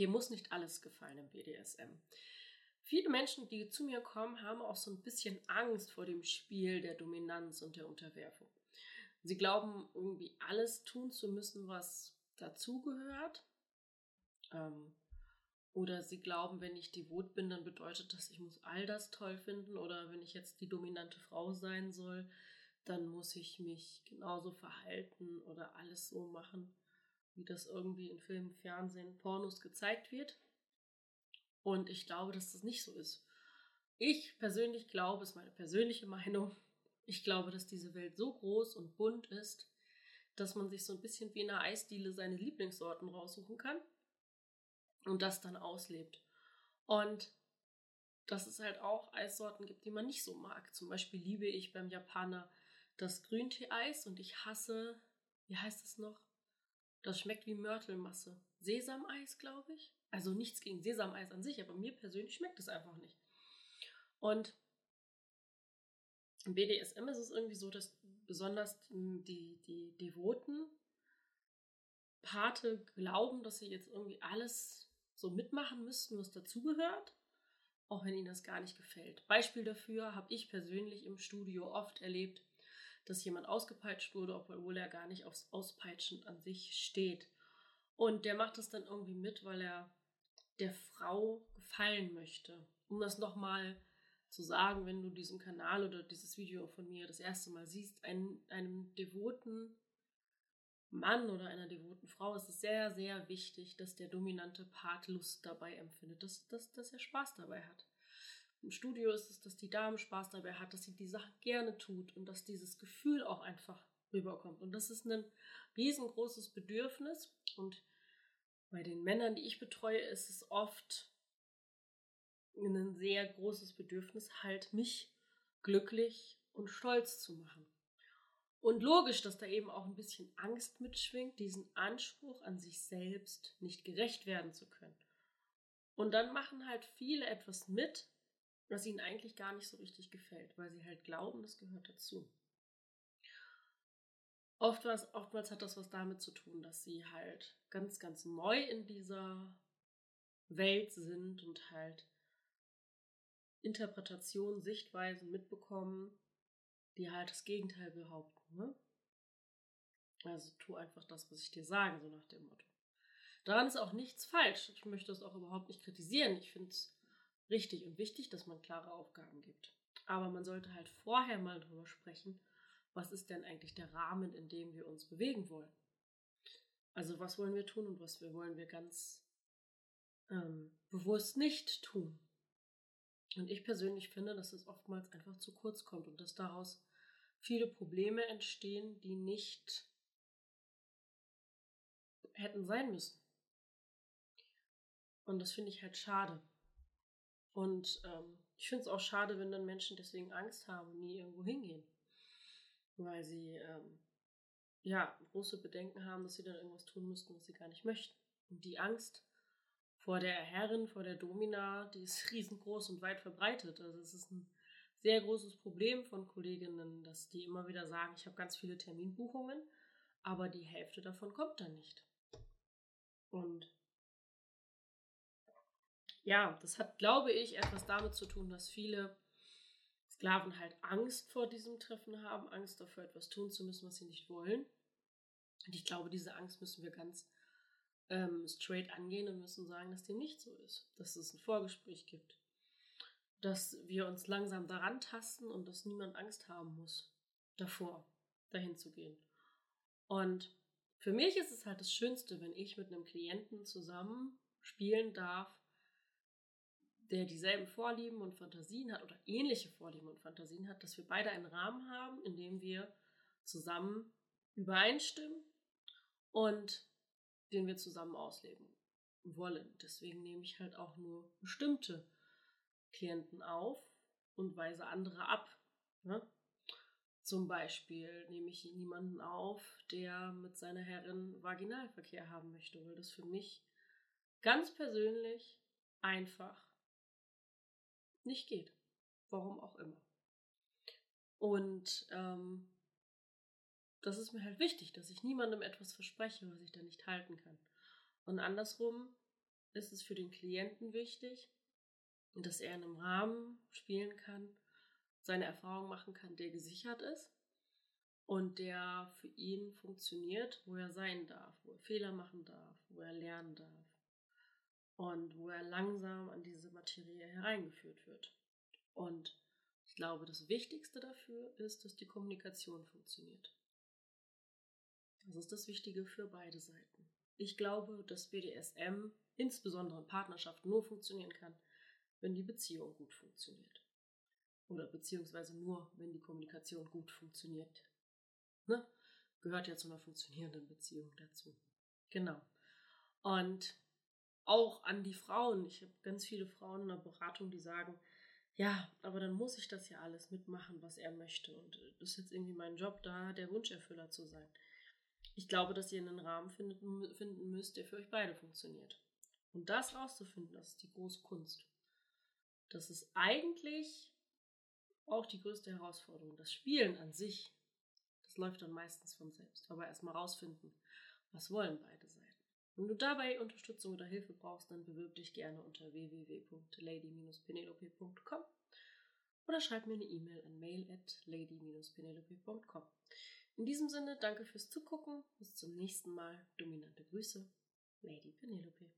dir muss nicht alles gefallen im BDSM. Viele Menschen, die zu mir kommen, haben auch so ein bisschen Angst vor dem Spiel der Dominanz und der Unterwerfung. Sie glauben irgendwie alles tun zu müssen, was dazugehört. Ähm, oder sie glauben, wenn ich devot bin, dann bedeutet das, ich muss all das toll finden. Oder wenn ich jetzt die dominante Frau sein soll, dann muss ich mich genauso verhalten oder alles so machen, wie das irgendwie in Filmen, Fernsehen, Pornos gezeigt wird. Und ich glaube, dass das nicht so ist. Ich persönlich glaube, ist meine persönliche Meinung, ich glaube, dass diese Welt so groß und bunt ist, dass man sich so ein bisschen wie in einer Eisdiele seine Lieblingssorten raussuchen kann und das dann auslebt. Und dass es halt auch Eissorten gibt, die man nicht so mag. Zum Beispiel liebe ich beim Japaner das Grüntee-Eis und ich hasse, wie heißt es noch? Das schmeckt wie Mörtelmasse. Sesameis, glaube ich. Also nichts gegen Sesameis an sich, aber mir persönlich schmeckt es einfach nicht. Und im BDSM ist es irgendwie so, dass besonders die, die devoten Pate glauben, dass sie jetzt irgendwie alles so mitmachen müssten, was dazugehört, auch wenn ihnen das gar nicht gefällt. Beispiel dafür habe ich persönlich im Studio oft erlebt, dass jemand ausgepeitscht wurde, obwohl er gar nicht aufs Auspeitschen an sich steht. Und der macht das dann irgendwie mit, weil er der Frau gefallen möchte. Um das nochmal zu sagen, wenn du diesen Kanal oder dieses Video von mir das erste Mal siehst, ein, einem devoten Mann oder einer devoten Frau ist es sehr, sehr wichtig, dass der dominante Part Lust dabei empfindet, dass, dass, dass er Spaß dabei hat. Im Studio ist es, dass die Dame Spaß dabei hat, dass sie die Sache gerne tut und dass dieses Gefühl auch einfach rüberkommt. Und das ist ein riesengroßes Bedürfnis. Und bei den Männern, die ich betreue, ist es oft ein sehr großes Bedürfnis, halt mich glücklich und stolz zu machen. Und logisch, dass da eben auch ein bisschen Angst mitschwingt, diesen Anspruch an sich selbst nicht gerecht werden zu können. Und dann machen halt viele etwas mit, was ihnen eigentlich gar nicht so richtig gefällt, weil sie halt glauben, das gehört dazu. Oftmals, oftmals hat das was damit zu tun, dass sie halt ganz, ganz neu in dieser Welt sind und halt Interpretationen, Sichtweisen mitbekommen, die halt das Gegenteil behaupten. Ne? Also tu einfach das, was ich dir sage, so nach dem Motto. Daran ist auch nichts falsch. Ich möchte das auch überhaupt nicht kritisieren. Ich finde es richtig und wichtig, dass man klare Aufgaben gibt. Aber man sollte halt vorher mal drüber sprechen, was ist denn eigentlich der Rahmen, in dem wir uns bewegen wollen. Also was wollen wir tun und was wir wollen wir ganz ähm, bewusst nicht tun. Und ich persönlich finde, dass es oftmals einfach zu kurz kommt und dass daraus viele Probleme entstehen, die nicht hätten sein müssen. Und das finde ich halt schade. Und ähm, ich finde es auch schade, wenn dann Menschen deswegen Angst haben und nie irgendwo hingehen. Weil sie ähm, ja große Bedenken haben, dass sie dann irgendwas tun müssten, was sie gar nicht möchten. Und die Angst vor der Herrin, vor der Domina, die ist riesengroß und weit verbreitet. Also es ist ein sehr großes Problem von Kolleginnen, dass die immer wieder sagen, ich habe ganz viele Terminbuchungen, aber die Hälfte davon kommt dann nicht. Und ja, das hat, glaube ich, etwas damit zu tun, dass viele Sklaven halt Angst vor diesem Treffen haben, Angst dafür, etwas tun zu müssen, was sie nicht wollen. Und ich glaube, diese Angst müssen wir ganz ähm, straight angehen und müssen sagen, dass dem nicht so ist, dass es ein Vorgespräch gibt, dass wir uns langsam daran tasten und dass niemand Angst haben muss davor, dahin zu gehen. Und für mich ist es halt das Schönste, wenn ich mit einem Klienten zusammen spielen darf, der dieselben Vorlieben und Fantasien hat oder ähnliche Vorlieben und Fantasien hat, dass wir beide einen Rahmen haben, in dem wir zusammen übereinstimmen und den wir zusammen ausleben wollen. Deswegen nehme ich halt auch nur bestimmte Klienten auf und weise andere ab. Ne? Zum Beispiel nehme ich niemanden auf, der mit seiner Herrin Vaginalverkehr haben möchte, weil das für mich ganz persönlich einfach nicht geht. Warum auch immer. Und ähm, das ist mir halt wichtig, dass ich niemandem etwas verspreche, was ich dann nicht halten kann. Und andersrum ist es für den Klienten wichtig, dass er in einem Rahmen spielen kann, seine Erfahrung machen kann, der gesichert ist und der für ihn funktioniert, wo er sein darf, wo er Fehler machen darf, wo er lernen darf und wo er langsam an diese Materie hereingeführt wird. Und ich glaube, das Wichtigste dafür ist, dass die Kommunikation funktioniert. Das ist das Wichtige für beide Seiten. Ich glaube, dass BDSM insbesondere in Partnerschaft nur funktionieren kann, wenn die Beziehung gut funktioniert. Oder beziehungsweise nur, wenn die Kommunikation gut funktioniert. Ne? Gehört ja zu einer funktionierenden Beziehung dazu. Genau. Und auch an die Frauen. Ich habe ganz viele Frauen in der Beratung, die sagen, ja, aber dann muss ich das ja alles mitmachen, was er möchte. Und äh, das ist jetzt irgendwie mein Job, da der Wunscherfüller zu sein. Ich glaube, dass ihr einen Rahmen finden, finden müsst, der für euch beide funktioniert. Und das rauszufinden, das ist die große Kunst. Das ist eigentlich auch die größte Herausforderung. Das Spielen an sich, das läuft dann meistens von selbst. Aber erstmal rausfinden, was wollen beide Seiten. Wenn du dabei Unterstützung oder Hilfe brauchst, dann bewirb dich gerne unter www.lady-penelope.com oder schreib mir eine E-Mail an mail at lady-penelope.com. In diesem Sinne, danke fürs Zugucken. Bis zum nächsten Mal. Dominante Grüße, Lady Penelope.